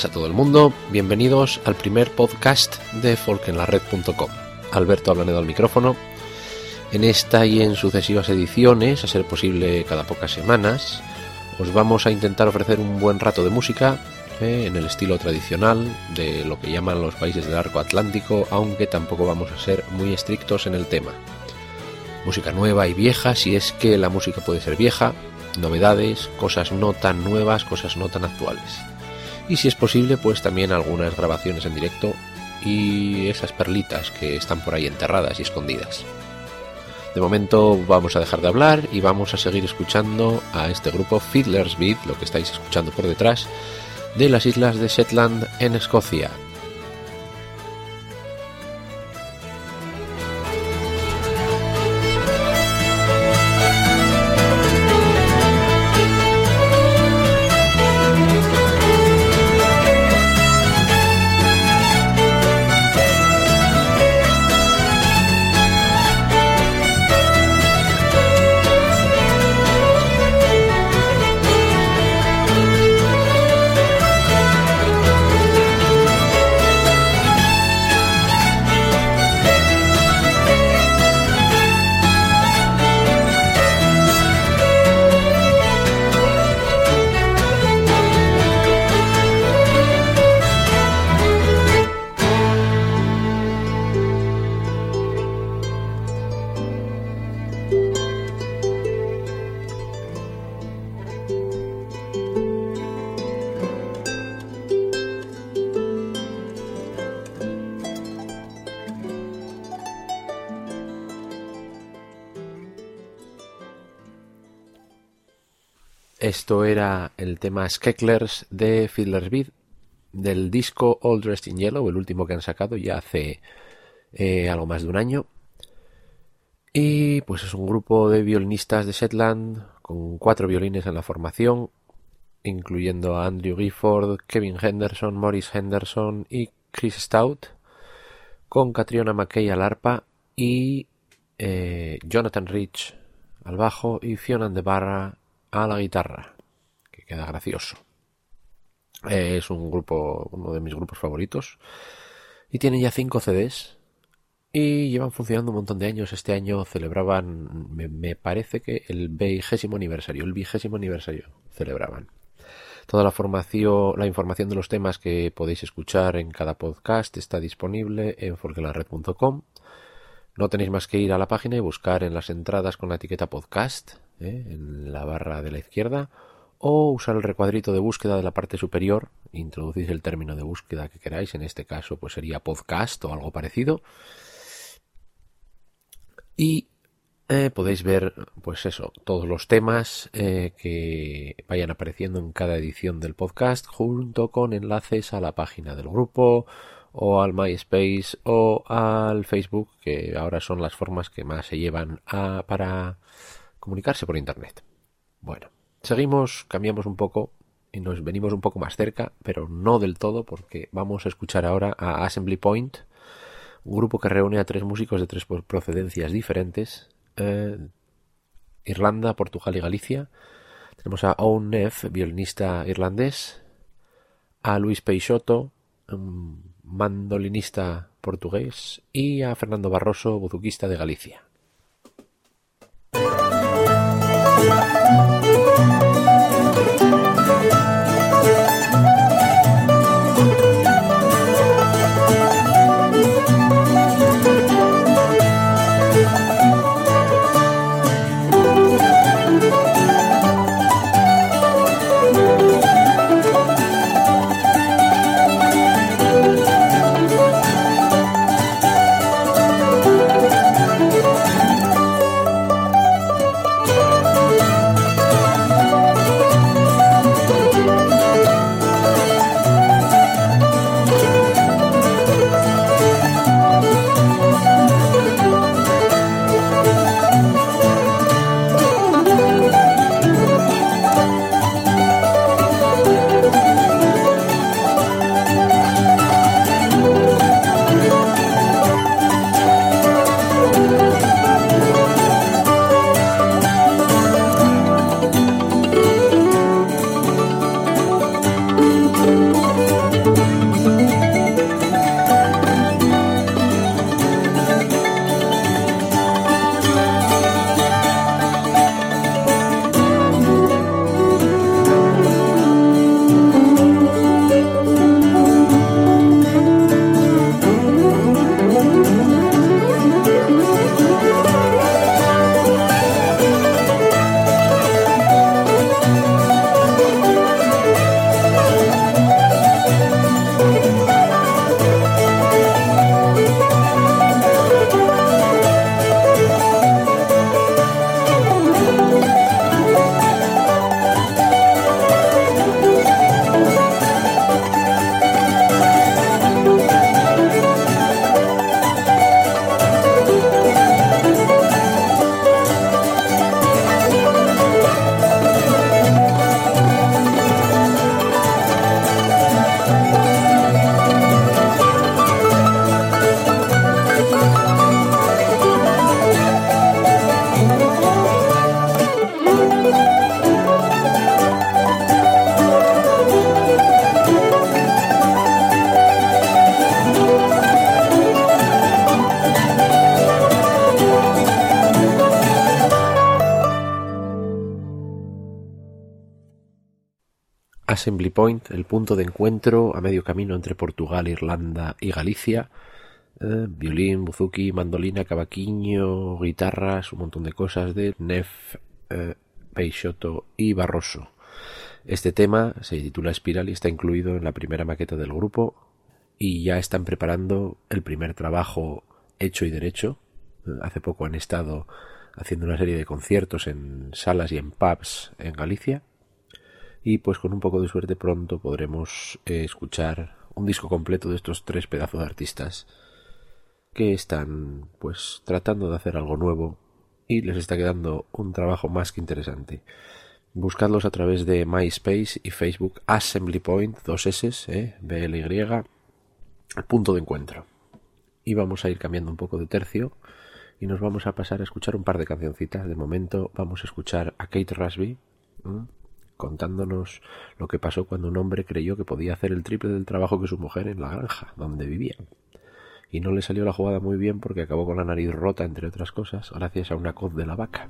Buenas a todo el mundo, bienvenidos al primer podcast de folkenlared.com. Alberto Ablanedo al micrófono. En esta y en sucesivas ediciones, a ser posible cada pocas semanas, os vamos a intentar ofrecer un buen rato de música eh, en el estilo tradicional de lo que llaman los países del arco atlántico, aunque tampoco vamos a ser muy estrictos en el tema. Música nueva y vieja, si es que la música puede ser vieja, novedades, cosas no tan nuevas, cosas no tan actuales y si es posible pues también algunas grabaciones en directo y esas perlitas que están por ahí enterradas y escondidas. De momento vamos a dejar de hablar y vamos a seguir escuchando a este grupo Fiddler's Beat, lo que estáis escuchando por detrás, de las islas de Shetland en Escocia, era el tema Skecklers de Fiddler's Beat del disco All Dressed in Yellow, el último que han sacado ya hace eh, algo más de un año. Y pues es un grupo de violinistas de Shetland con cuatro violines en la formación, incluyendo a Andrew Gifford, Kevin Henderson, Morris Henderson y Chris Stout, con Catriona McKay al arpa y eh, Jonathan Rich al bajo y Fiona de Barra a la guitarra, queda gracioso. es un grupo, uno de mis grupos favoritos. Y tienen ya cinco CDs. Y llevan funcionando un montón de años. Este año celebraban, me, parece que el vigésimo aniversario, el vigésimo aniversario celebraban. Toda la formación, la información de los temas que podéis escuchar en cada podcast está disponible en folkelared.com. No tenéis más que ir a la página y buscar en las entradas con la etiqueta podcast ¿eh? en la barra de la izquierda o usar el recuadrito de búsqueda de la parte superior, introducís el término de búsqueda que queráis, en este caso pues sería podcast o algo parecido, y eh, podéis ver pues eso, todos los temas eh, que vayan apareciendo en cada edición del podcast junto con enlaces a la página del grupo o al MySpace o al Facebook, que ahora son las formas que más se llevan a, para comunicarse por Internet. Bueno, seguimos, cambiamos un poco y nos venimos un poco más cerca, pero no del todo, porque vamos a escuchar ahora a Assembly Point, un grupo que reúne a tres músicos de tres procedencias diferentes, eh, Irlanda, Portugal y Galicia. Tenemos a Owen Neff, violinista irlandés, a Luis Peixoto, mandolinista portugués, y a Fernando Barroso, buzuquista de Galicia. Assembly Point, el punto de encuentro a medio camino entre Portugal, Irlanda y Galicia. Eh, violín, buzuki, mandolina, cavaquinho, guitarras, un montón de cosas de Nef, eh, Peixoto y Barroso. Este tema se titula Espiral y está incluido en la primera maqueta del grupo y ya están preparando el primer trabajo hecho y derecho. Eh, hace poco han estado haciendo una serie de conciertos en salas y en pubs en Galicia y pues con un poco de suerte pronto podremos eh, escuchar un disco completo de estos tres pedazos de artistas que están pues tratando de hacer algo nuevo y les está quedando un trabajo más que interesante. Buscadlos a través de MySpace y Facebook Assembly Point, dos S, eh, BLY, punto de encuentro. Y vamos a ir cambiando un poco de tercio y nos vamos a pasar a escuchar un par de cancioncitas. De momento vamos a escuchar a Kate Rasby contándonos lo que pasó cuando un hombre creyó que podía hacer el triple del trabajo que su mujer en la granja donde vivían. Y no le salió la jugada muy bien porque acabó con la nariz rota, entre otras cosas, gracias a una coz de la vaca.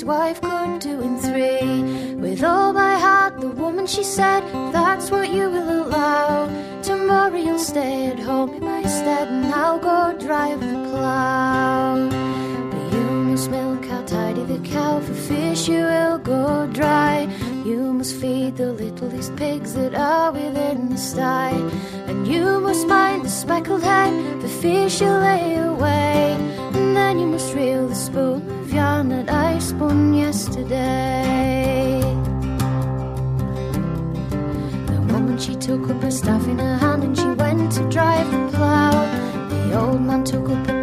His wife could do in three. With all my heart, the woman she said, that's what you will allow. Tomorrow you'll stay at home in my stead and I'll go drive the plough. But you must milk how tidy the cow, for fish you will go dry. You must feed the littlest pigs that are within the sty. And you must mind the speckled hen, the fish you lay away. And then you must took up her staff in her hand and she went to drive the plough. The old man took up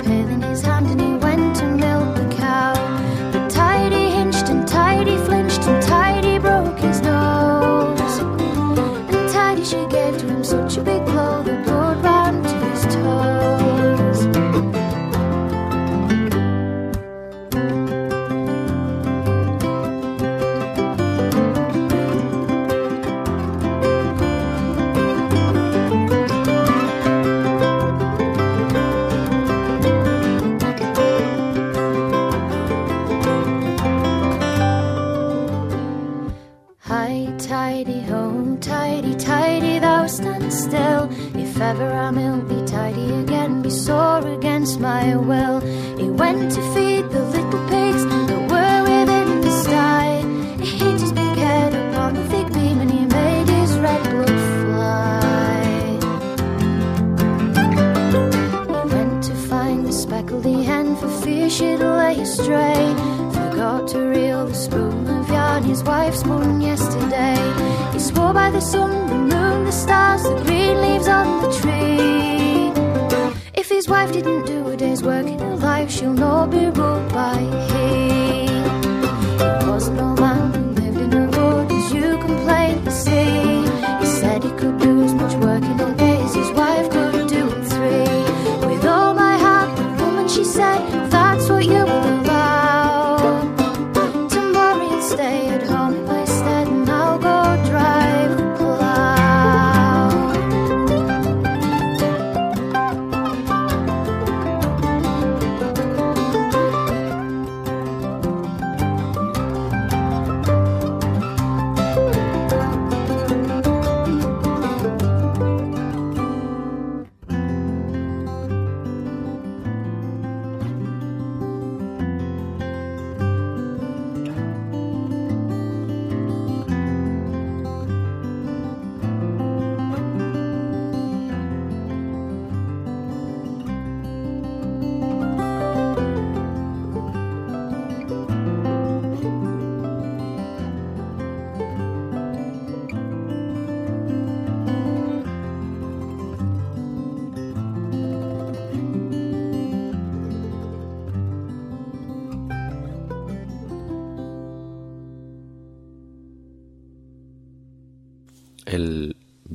tidy, home tidy, tidy, thou stand still. If ever I'm ill, be tidy again, be sore against my will. He went to feed the little pigs that were within the sty. He hit his big head upon the thick beam and he made his red blood fly. He went to find the speckledy hen for fear she'd lay astray. Forgot to reel the spoon his wife's spun yesterday. He swore by the sun, the moon, the stars, the green leaves on the tree. If his wife didn't do a day's work in her life, she'll not be ruled by he. There was no man who lived in a wood as you can plainly see. He said he could do as much work in a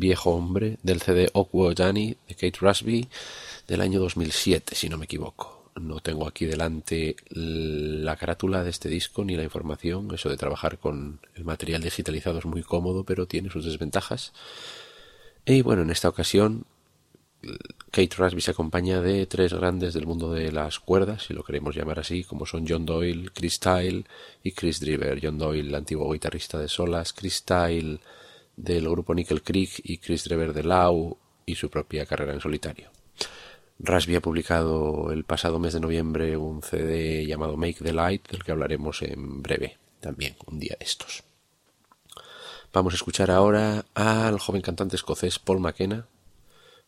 viejo hombre del CD Okwodani de Kate Rusby, del año 2007, si no me equivoco. No tengo aquí delante la carátula de este disco ni la información. Eso de trabajar con el material digitalizado es muy cómodo, pero tiene sus desventajas. Y bueno, en esta ocasión Kate Rasby se acompaña de tres grandes del mundo de las cuerdas, si lo queremos llamar así, como son John Doyle, Chris Tyle y Chris Driver. John Doyle, antiguo guitarrista de solas, Chris Tyle del grupo Nickel Creek y Chris Driver de Lau y su propia carrera en solitario. Rasby ha publicado el pasado mes de noviembre un CD llamado Make the Light, del que hablaremos en breve, también un día de estos. Vamos a escuchar ahora al joven cantante escocés Paul McKenna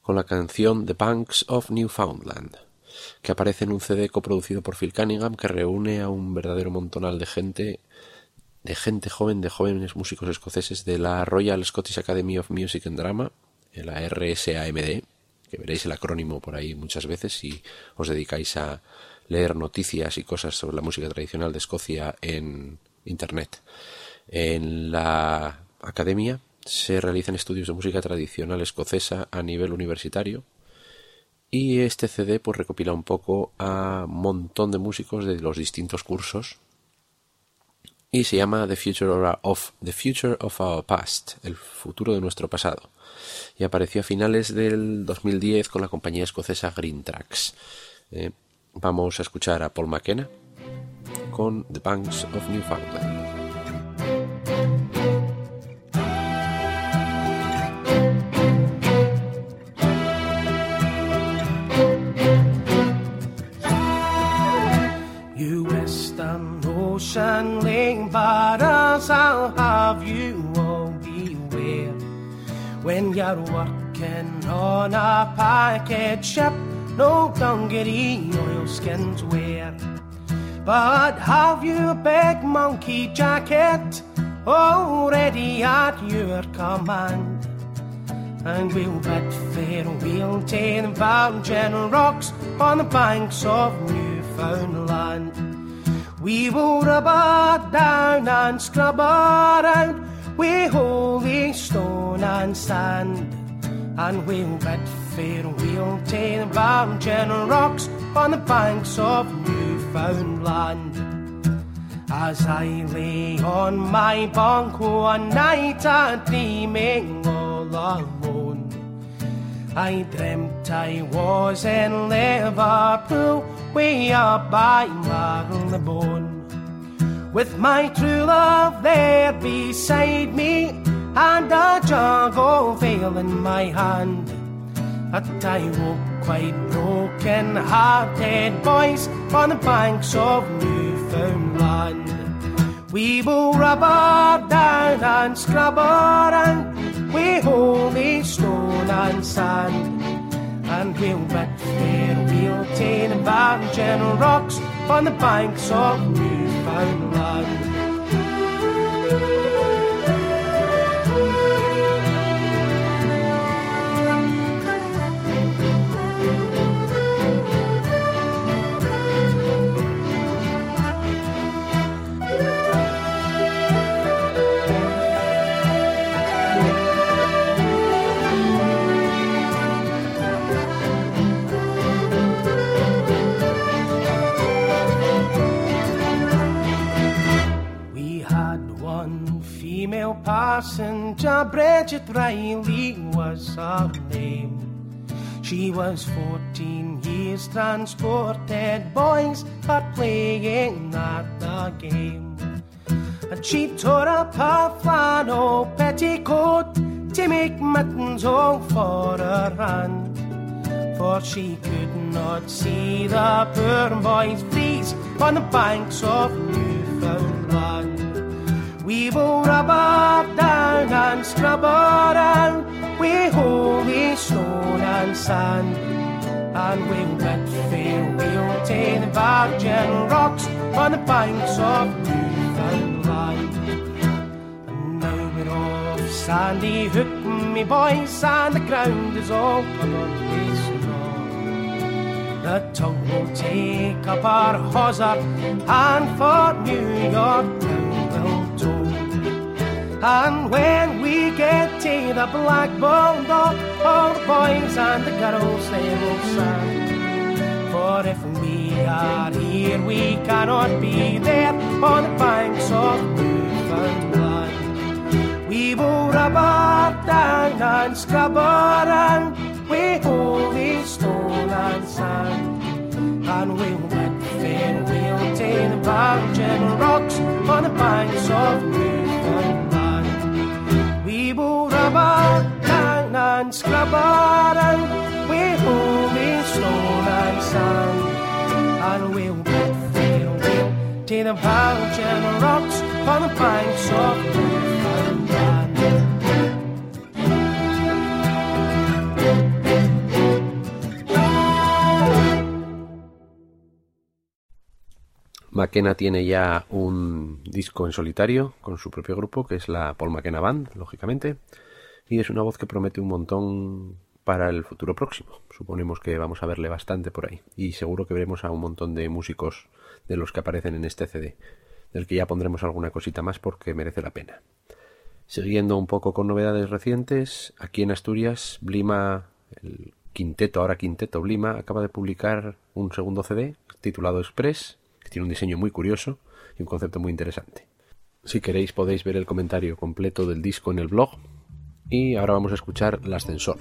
con la canción The Banks of Newfoundland, que aparece en un CD coproducido por Phil Cunningham que reúne a un verdadero montonal de gente de gente joven, de jóvenes músicos escoceses de la Royal Scottish Academy of Music and Drama, la RSAMD, que veréis el acrónimo por ahí muchas veces si os dedicáis a leer noticias y cosas sobre la música tradicional de Escocia en Internet. En la academia se realizan estudios de música tradicional escocesa a nivel universitario y este CD pues recopila un poco a un montón de músicos de los distintos cursos y se llama The Future of, The Future of Our Past, el futuro de nuestro pasado. Y apareció a finales del 2010 con la compañía escocesa Green Tracks. Eh, vamos a escuchar a Paul McKenna con The Banks of Newfoundland. Working on a packet ship, no dungaree oilskins wear. But have you a big monkey jacket already at your command? And we'll bid fair, we'll take the virgin rocks on the banks of Newfoundland. We will rub her down and scrub out with holy stone and sand. And we'll bid farewell to the virgin rocks on the banks of Newfoundland. As I lay on my bunk one night and dreaming all alone, I dreamt I was in Liverpool way up by Marylebone. With my true love there beside me, and a jug of ale in my hand. But I woke quite broken hearted, boys, on the banks of Newfoundland. We will rub her down and scrub and we holy stone and sand and we'll bet fair we'll take virgin rocks on the banks of Newfoundland. Passenger Bridget Riley was her name. She was fourteen years transported, boys are playing at the game. And she tore up her flannel petticoat to make mittens all for her hand. For she could not see the poor boys freeze on the banks of Newfoundland. We will rub her down and scrub her out with holy stone and sand. And we'll bid farewell to the virgin rocks on the banks of Newfoundland. And now we're off Sandy Hook, me boys, and the ground is all covered. The tug will take up our hawser and for New York. And when we get to the black bulldog, all the boys and the girls they will sing. For if we are here, we cannot be there on the banks of Newfoundland. We will rub our down and scrub our hand with holy stone and sand, and we'll bid farewell to the virgin rocks on the banks of Newfoundland. McKenna tiene ya un disco en solitario con su propio grupo, que es la Paul McKenna Band, lógicamente, y es una voz que promete un montón para el futuro próximo. Suponemos que vamos a verle bastante por ahí, y seguro que veremos a un montón de músicos de los que aparecen en este CD, del que ya pondremos alguna cosita más porque merece la pena. Siguiendo un poco con novedades recientes, aquí en Asturias, Blima, el quinteto, ahora quinteto Blima, acaba de publicar un segundo CD titulado Express, que tiene un diseño muy curioso y un concepto muy interesante. Si queréis podéis ver el comentario completo del disco en el blog. Y ahora vamos a escuchar El Ascensor.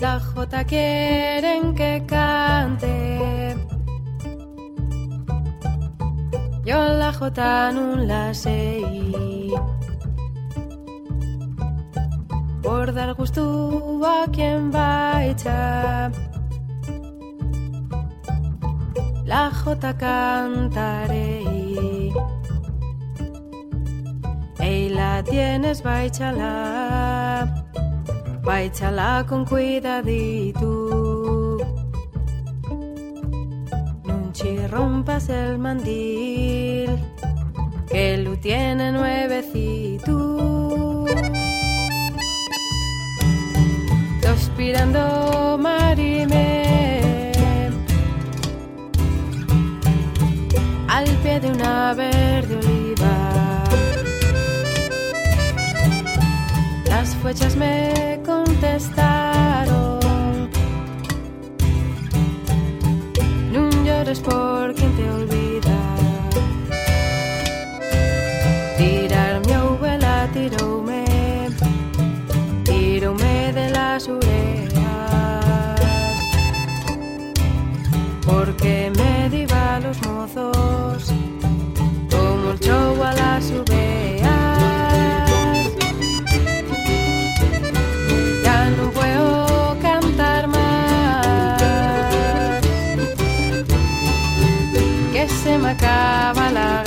La J quieren que cante. Yo la J no la sé. Por dar gusto a quien va echar. La J cantaré. La tienes, va a echarla. Va a echarla con cuidadito. Nunchi rompas el mandil, que lo tiene nuevecito. Suspirando marime al pie de una verde me contestaron. No llores por quien te olvida. Tirar mi abuela, tiróme, tiróme de las orejas. Porque me diva los mozos, como el show a las me acaba la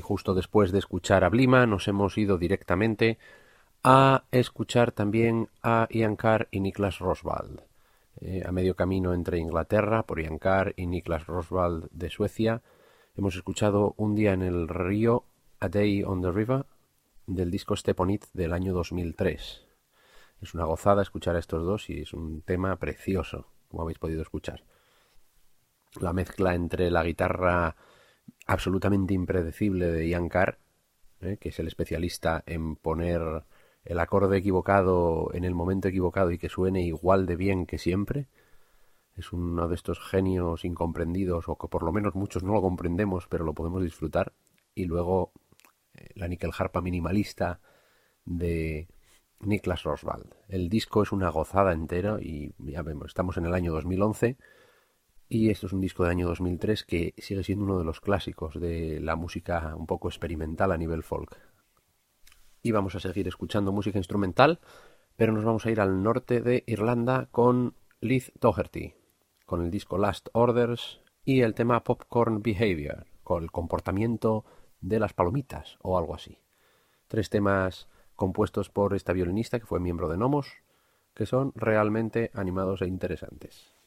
justo después de escuchar a Blima, nos hemos ido directamente a escuchar también a Ian Carr y Niklas Roswald. Eh, a medio camino entre Inglaterra, por Ian Carr y Niklas Roswald de Suecia, hemos escuchado Un día en el río, A Day on the River, del disco Steponit del año 2003. Es una gozada escuchar a estos dos y es un tema precioso, como habéis podido escuchar. La mezcla entre la guitarra absolutamente impredecible de Ian Carr, eh, que es el especialista en poner el acorde equivocado en el momento equivocado y que suene igual de bien que siempre. Es uno de estos genios incomprendidos, o que por lo menos muchos no lo comprendemos, pero lo podemos disfrutar. Y luego eh, la nickel harpa minimalista de Niklas Roswald. El disco es una gozada entera y ya vemos, estamos en el año 2011 y esto es un disco del año 2003 que sigue siendo uno de los clásicos de la música un poco experimental a nivel folk. Y vamos a seguir escuchando música instrumental, pero nos vamos a ir al norte de Irlanda con Liz Doherty, con el disco Last Orders y el tema Popcorn Behavior, con el comportamiento de las palomitas o algo así. Tres temas compuestos por esta violinista que fue miembro de Nomos, que son realmente animados e interesantes.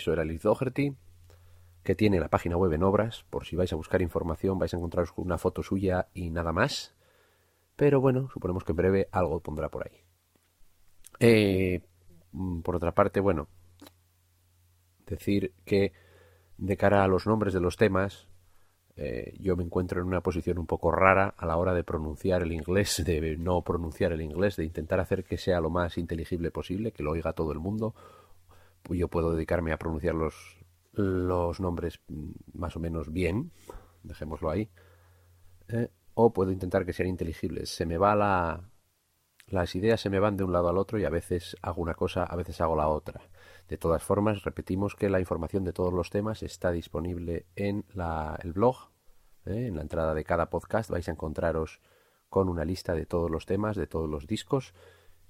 Eso era Liz Doherty, que tiene la página web en obras, por si vais a buscar información vais a encontraros con una foto suya y nada más. Pero bueno, suponemos que en breve algo pondrá por ahí. Eh, mm, por otra parte, bueno, decir que de cara a los nombres de los temas, eh, yo me encuentro en una posición un poco rara a la hora de pronunciar el inglés, de no pronunciar el inglés, de intentar hacer que sea lo más inteligible posible, que lo oiga todo el mundo. Yo puedo dedicarme a pronunciar los, los nombres más o menos bien, dejémoslo ahí, eh, o puedo intentar que sean inteligibles. Se me va la... Las ideas se me van de un lado al otro y a veces hago una cosa, a veces hago la otra. De todas formas, repetimos que la información de todos los temas está disponible en la, el blog. Eh, en la entrada de cada podcast vais a encontraros con una lista de todos los temas, de todos los discos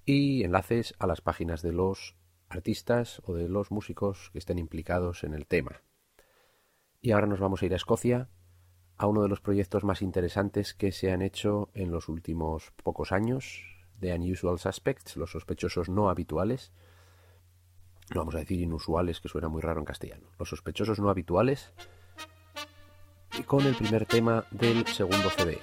y enlaces a las páginas de los artistas o de los músicos que estén implicados en el tema. Y ahora nos vamos a ir a Escocia, a uno de los proyectos más interesantes que se han hecho en los últimos pocos años, de Unusual Suspects, los sospechosos no habituales. No vamos a decir inusuales, que suena muy raro en castellano. Los sospechosos no habituales. Y con el primer tema del segundo CD.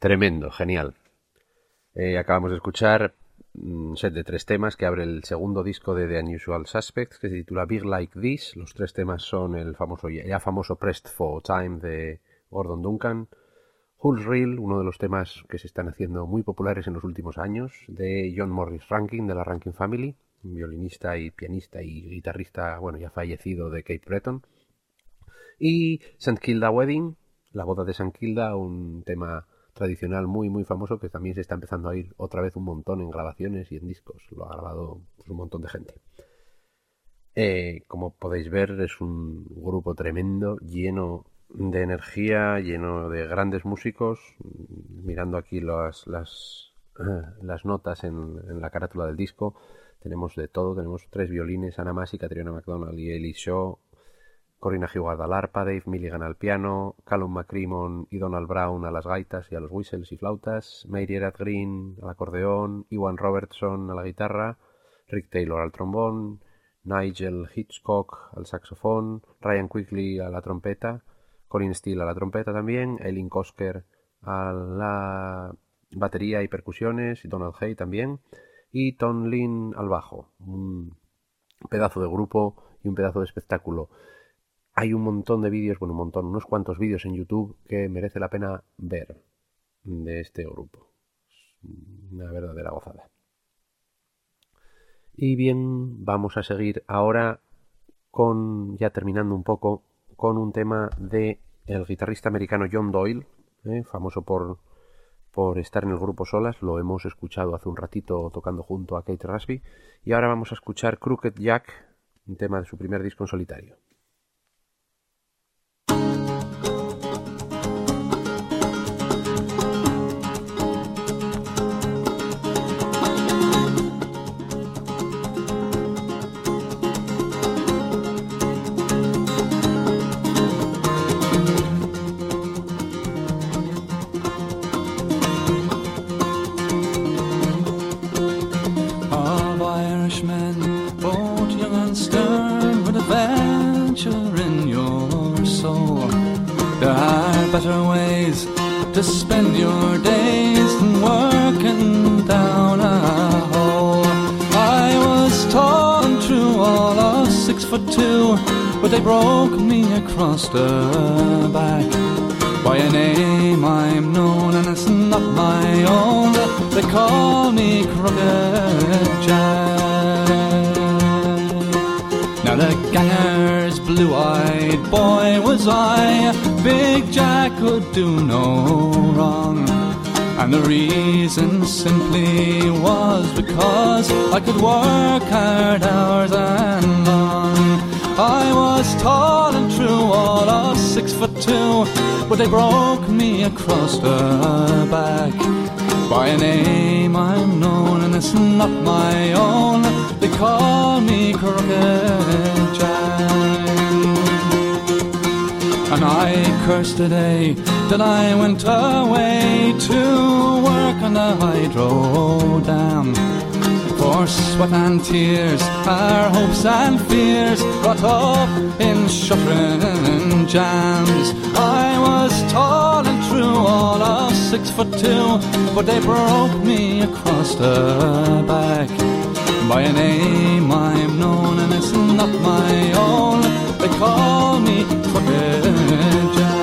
Tremendo, genial. Eh, acabamos de escuchar un set de tres temas que abre el segundo disco de The Unusual Suspects que se titula Big Like This. Los tres temas son el famoso ya famoso Pressed for Time de Gordon Duncan, Hull's Reel, uno de los temas que se están haciendo muy populares en los últimos años, de John Morris Rankin de la Rankin Family, violinista y pianista y guitarrista, bueno, ya fallecido de Cape Breton, y St. Kilda Wedding, la boda de St. Kilda, un tema tradicional muy muy famoso que también se está empezando a ir otra vez un montón en grabaciones y en discos. Lo ha grabado pues, un montón de gente. Eh, como podéis ver es un grupo tremendo, lleno de energía, lleno de grandes músicos. Mirando aquí las, las, las notas en, la carátula del disco, tenemos de todo. Tenemos tres violines, Anna Masi, Catriona McDonald y Ellie Shaw Corina Heward al arpa, Dave Milligan al piano, Callum McCrimmon y Donald Brown a las gaitas y a los whistles y flautas, Mary Erat Green al acordeón, Iwan Robertson a la guitarra, Rick Taylor al trombón, Nigel Hitchcock al saxofón, Ryan Quigley a la trompeta, Colin Steele a la trompeta también, Eileen Kosker a la batería y percusiones, y Donald Hay también, y Tom Lynn al bajo. Un pedazo de grupo y un pedazo de espectáculo hay un montón de vídeos, bueno, un montón, unos cuantos vídeos en YouTube que merece la pena ver de este grupo. Una verdadera gozada. Y bien, vamos a seguir ahora con, ya terminando un poco, con un tema de el guitarrista americano John Doyle, ¿eh? famoso por, por estar en el grupo Solas, lo hemos escuchado hace un ratito tocando junto a Kate Rasby, y ahora vamos a escuchar Crooked Jack, un tema de su primer disco en solitario. Broke me across the back. By a name I'm known, and it's not my own. They call me Crooked Jack. Now the ganger's blue-eyed boy was I. Big Jack could do no wrong. And the reason simply was because I could work hard hours and long. I was tall and true, all of six foot two, but they broke me across the back. By a name I'm known, and it's not my own. They call me Crooked Jack. And I cursed the day that I went away to work on the hydro dam. For sweat and tears, our hopes and fears brought up in shuttering jams. I was tall and true, all of six foot two, but they broke me across the back. By a name I'm known, and it's not my own. They call me Crooked Jack.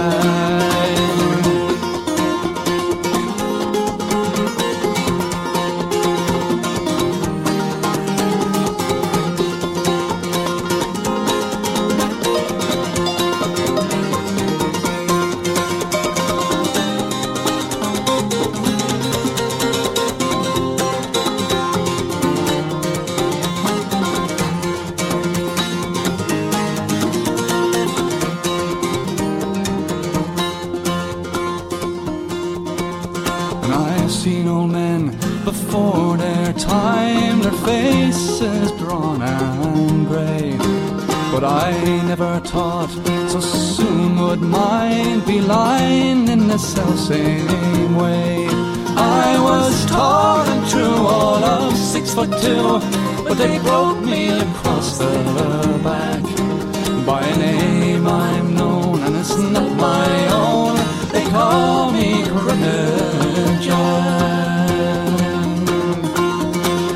i be lying in the self same way. I was tall and true, all of six foot two, but they broke me across the back. By a name I'm known, and it's not my own. They call me Crooked Jack.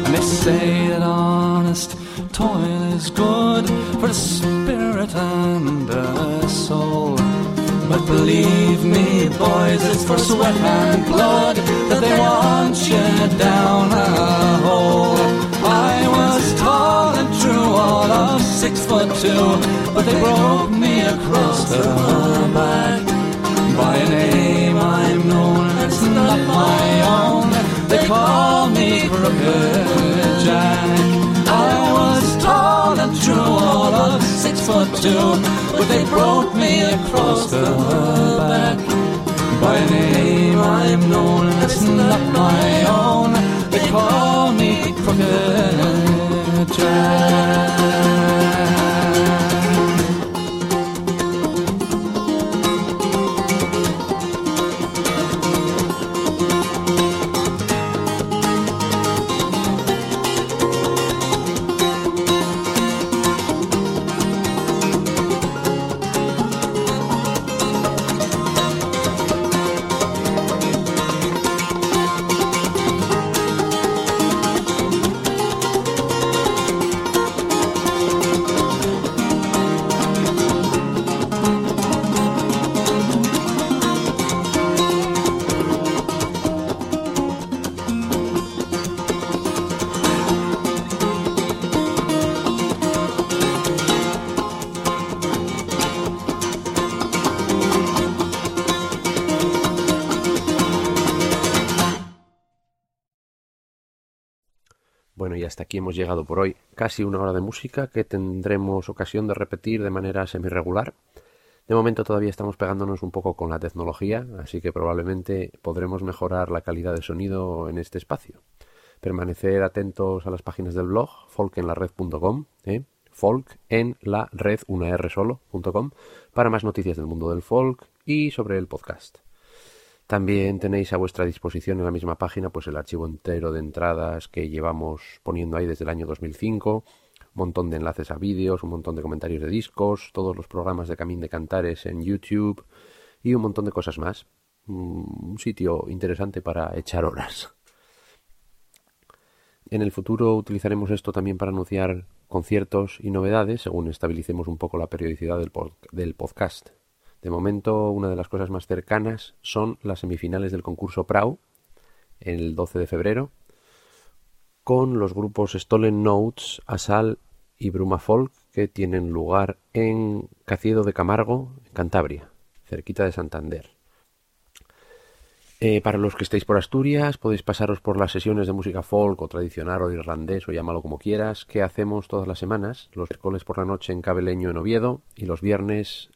And they say that honest toil is good for the spirit and the soul. Believe me, boys, it's for sweat and blood that they want you down a hole. I was tall and true, all of six foot two, but they broke me across the back. By a name I'm known, it's not my own. They call me Crooked Jack. I was tall and true, all of foot two, but they broke me across the back. By name I'm known, it's not my own. They call me Crooked Jack. Hemos llegado por hoy. Casi una hora de música que tendremos ocasión de repetir de manera semi-regular. De momento todavía estamos pegándonos un poco con la tecnología, así que probablemente podremos mejorar la calidad de sonido en este espacio. Permanecer atentos a las páginas del blog folkenlared.com, ¿eh? folk en la red, una R solo.com, para más noticias del mundo del folk y sobre el podcast. También tenéis a vuestra disposición en la misma página pues el archivo entero de entradas que llevamos poniendo ahí desde el año 2005, un montón de enlaces a vídeos, un montón de comentarios de discos, todos los programas de Camín de Cantares en YouTube y un montón de cosas más. Un sitio interesante para echar horas. En el futuro utilizaremos esto también para anunciar conciertos y novedades según estabilicemos un poco la periodicidad del podcast. De momento, una de las cosas más cercanas son las semifinales del concurso Prau, el 12 de febrero, con los grupos Stolen Notes, Asal y Bruma Folk, que tienen lugar en Caciedo de Camargo, en Cantabria, cerquita de Santander. Eh, para los que estéis por Asturias, podéis pasaros por las sesiones de música folk o tradicional o irlandés o llámalo como quieras, que hacemos todas las semanas, los miércoles por la noche en Cabeleño en Oviedo y los viernes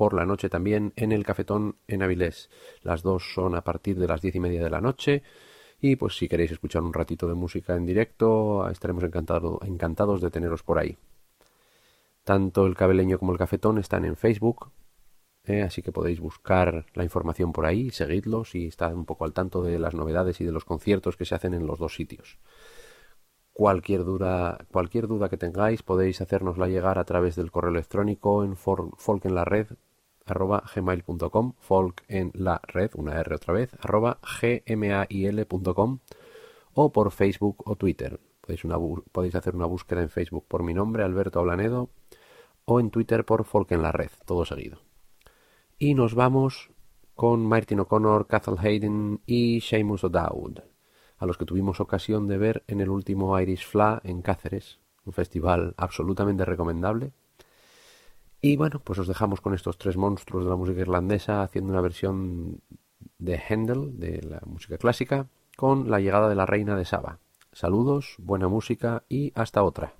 por la noche también en el Cafetón en Avilés. Las dos son a partir de las diez y media de la noche. Y pues si queréis escuchar un ratito de música en directo, estaremos encantado, encantados de teneros por ahí. Tanto el cabeleño como el cafetón están en Facebook, eh, así que podéis buscar la información por ahí, seguidlos y estar un poco al tanto de las novedades y de los conciertos que se hacen en los dos sitios. Cualquier duda, cualquier duda que tengáis podéis hacérnosla llegar a través del correo electrónico en folk en la red arroba gmail.com, folk en la red, una R otra vez, arroba gmail.com o por Facebook o Twitter. Podéis, podéis hacer una búsqueda en Facebook por mi nombre, Alberto Ablanedo, o en Twitter por folk en la red, todo seguido. Y nos vamos con Martin O'Connor, Cathal Hayden y Seamus O'Dowd, a los que tuvimos ocasión de ver en el último Irish Fla en Cáceres, un festival absolutamente recomendable y bueno, pues os dejamos con estos tres monstruos de la música irlandesa haciendo una versión de Handel, de la música clásica, con la llegada de la reina de Saba. Saludos, buena música y hasta otra.